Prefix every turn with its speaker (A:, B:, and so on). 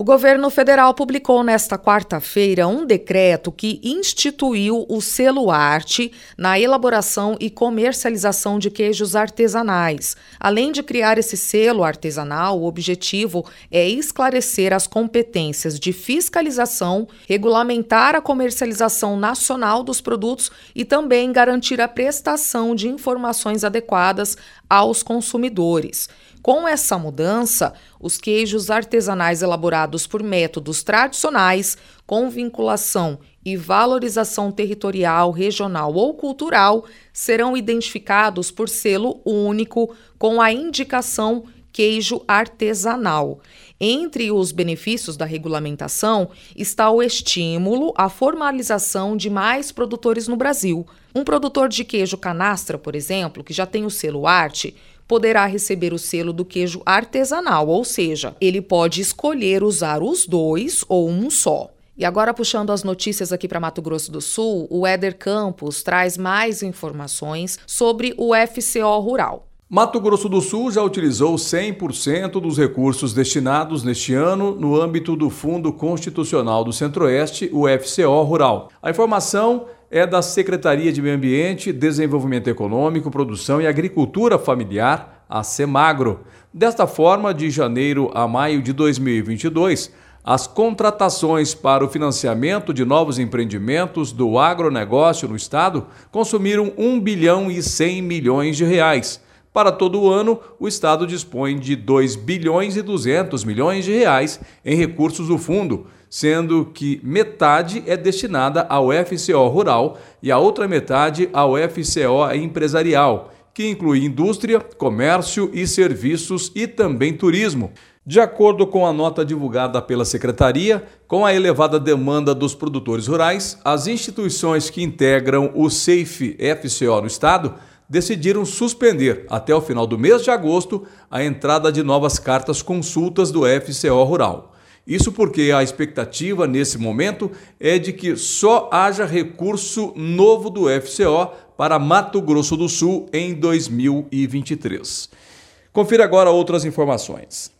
A: O governo federal publicou nesta quarta-feira um decreto que instituiu o selo arte na elaboração e comercialização de queijos artesanais. Além de criar esse selo artesanal, o objetivo é esclarecer as competências de fiscalização, regulamentar a comercialização nacional dos produtos e também garantir a prestação de informações adequadas aos consumidores. Com essa mudança, os queijos artesanais elaborados por métodos tradicionais, com vinculação e valorização territorial, regional ou cultural, serão identificados por selo único com a indicação queijo artesanal. Entre os benefícios da regulamentação está o estímulo à formalização de mais produtores no Brasil. Um produtor de queijo canastra, por exemplo, que já tem o selo arte, poderá receber o selo do queijo artesanal, ou seja, ele pode escolher usar os dois ou um só. E agora, puxando as notícias aqui para Mato Grosso do Sul, o Éder Campos traz mais informações sobre o FCO Rural.
B: Mato Grosso do Sul já utilizou 100% dos recursos destinados neste ano no âmbito do Fundo Constitucional do Centro-Oeste, o FCO Rural. A informação é da Secretaria de Meio Ambiente, Desenvolvimento Econômico, Produção e Agricultura Familiar, a CEMAGRO. Desta forma, de janeiro a maio de 2022, as contratações para o financiamento de novos empreendimentos do agronegócio no estado consumiram 1 bilhão e 100 milhões de reais. Para todo o ano, o Estado dispõe de 2 bilhões e 200 milhões de reais em recursos do fundo, sendo que metade é destinada ao FCO rural e a outra metade ao FCO empresarial, que inclui indústria, comércio e serviços e também turismo. De acordo com a nota divulgada pela Secretaria, com a elevada demanda dos produtores rurais, as instituições que integram o SAFE FCO no Estado decidiram suspender até o final do mês de agosto a entrada de novas cartas consultas do FCO Rural. Isso porque a expectativa nesse momento é de que só haja recurso novo do FCO para Mato Grosso do Sul em 2023. Confira agora outras informações.